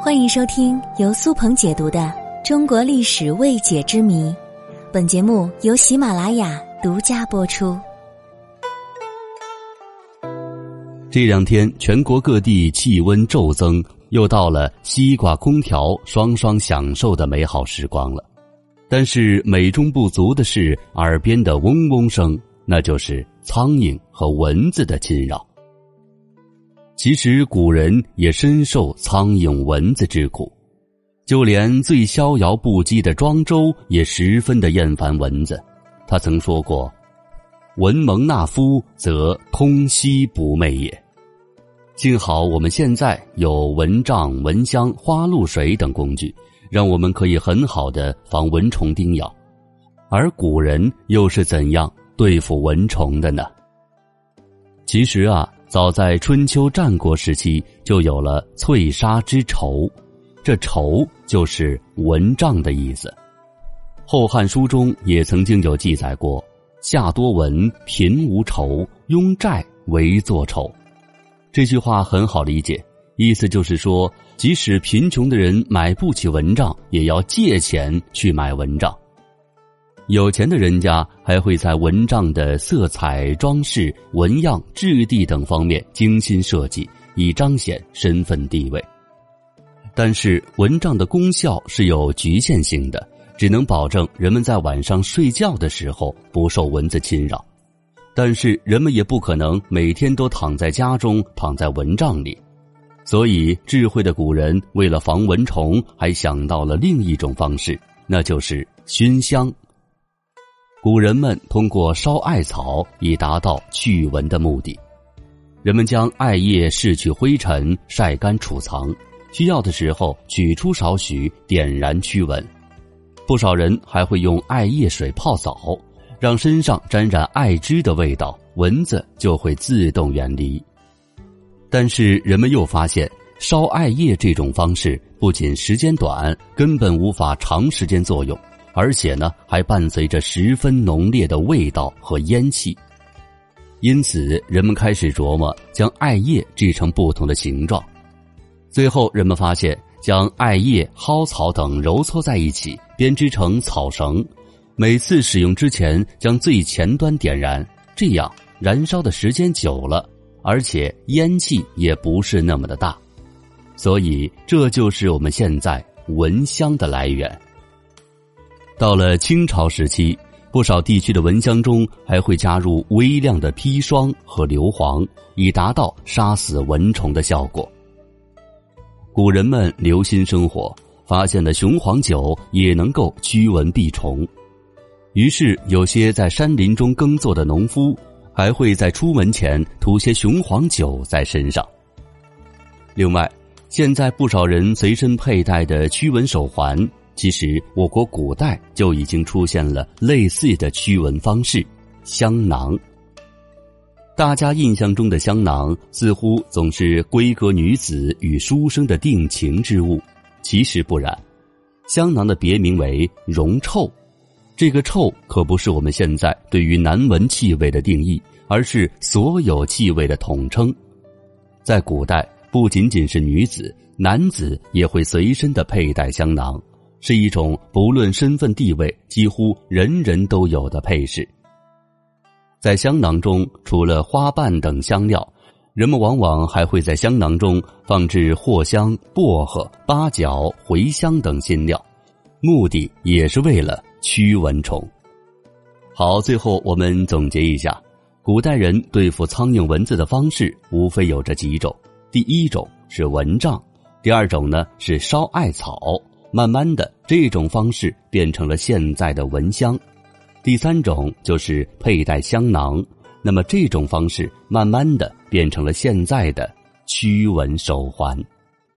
欢迎收听由苏鹏解读的《中国历史未解之谜》，本节目由喜马拉雅独家播出。这两天，全国各地气温骤增，又到了西瓜空调双双享受的美好时光了。但是，美中不足的是，耳边的嗡嗡声，那就是苍蝇和蚊子的侵扰。其实古人也深受苍蝇蚊子之苦，就连最逍遥不羁的庄周也十分的厌烦蚊子。他曾说过：“蚊蒙纳夫，则通息不寐也。”幸好我们现在有蚊帐、蚊香、花露水等工具，让我们可以很好的防蚊虫叮咬。而古人又是怎样对付蚊虫的呢？其实啊。早在春秋战国时期，就有了翠纱之仇，这仇就是蚊帐的意思。《后汉书》中也曾经有记载过：“夏多蚊，贫无仇，拥债为作仇。”这句话很好理解，意思就是说，即使贫穷的人买不起蚊帐，也要借钱去买蚊帐。有钱的人家还会在蚊帐的色彩、装饰、纹样、质地等方面精心设计，以彰显身份地位。但是蚊帐的功效是有局限性的，只能保证人们在晚上睡觉的时候不受蚊子侵扰。但是人们也不可能每天都躺在家中，躺在蚊帐里。所以智慧的古人为了防蚊虫，还想到了另一种方式，那就是熏香。古人们通过烧艾草以达到驱蚊的目的。人们将艾叶拭去灰尘，晒干储藏，需要的时候取出少许，点燃驱蚊。不少人还会用艾叶水泡澡，让身上沾染艾汁的味道，蚊子就会自动远离。但是人们又发现，烧艾叶这种方式不仅时间短，根本无法长时间作用。而且呢，还伴随着十分浓烈的味道和烟气，因此人们开始琢磨将艾叶制成不同的形状。最后，人们发现将艾叶、蒿草等揉搓在一起，编织成草绳。每次使用之前，将最前端点燃，这样燃烧的时间久了，而且烟气也不是那么的大。所以，这就是我们现在蚊香的来源。到了清朝时期，不少地区的蚊香中还会加入微量的砒霜和硫磺，以达到杀死蚊虫的效果。古人们留心生活，发现了雄黄酒也能够驱蚊避虫，于是有些在山林中耕作的农夫，还会在出门前涂些雄黄酒在身上。另外，现在不少人随身佩戴的驱蚊手环。其实，我国古代就已经出现了类似的驱蚊方式——香囊。大家印象中的香囊似乎总是闺阁女子与书生的定情之物，其实不然。香囊的别名为“绒臭”，这个“臭”可不是我们现在对于难闻气味的定义，而是所有气味的统称。在古代，不仅仅是女子，男子也会随身的佩戴香囊。是一种不论身份地位，几乎人人都有的配饰。在香囊中，除了花瓣等香料，人们往往还会在香囊中放置藿香、薄荷、八角、茴香等新料，目的也是为了驱蚊虫。好，最后我们总结一下，古代人对付苍蝇蚊子的方式无非有这几种：第一种是蚊帐，第二种呢是烧艾草。慢慢的，这种方式变成了现在的蚊香。第三种就是佩戴香囊，那么这种方式慢慢的变成了现在的驱蚊手环。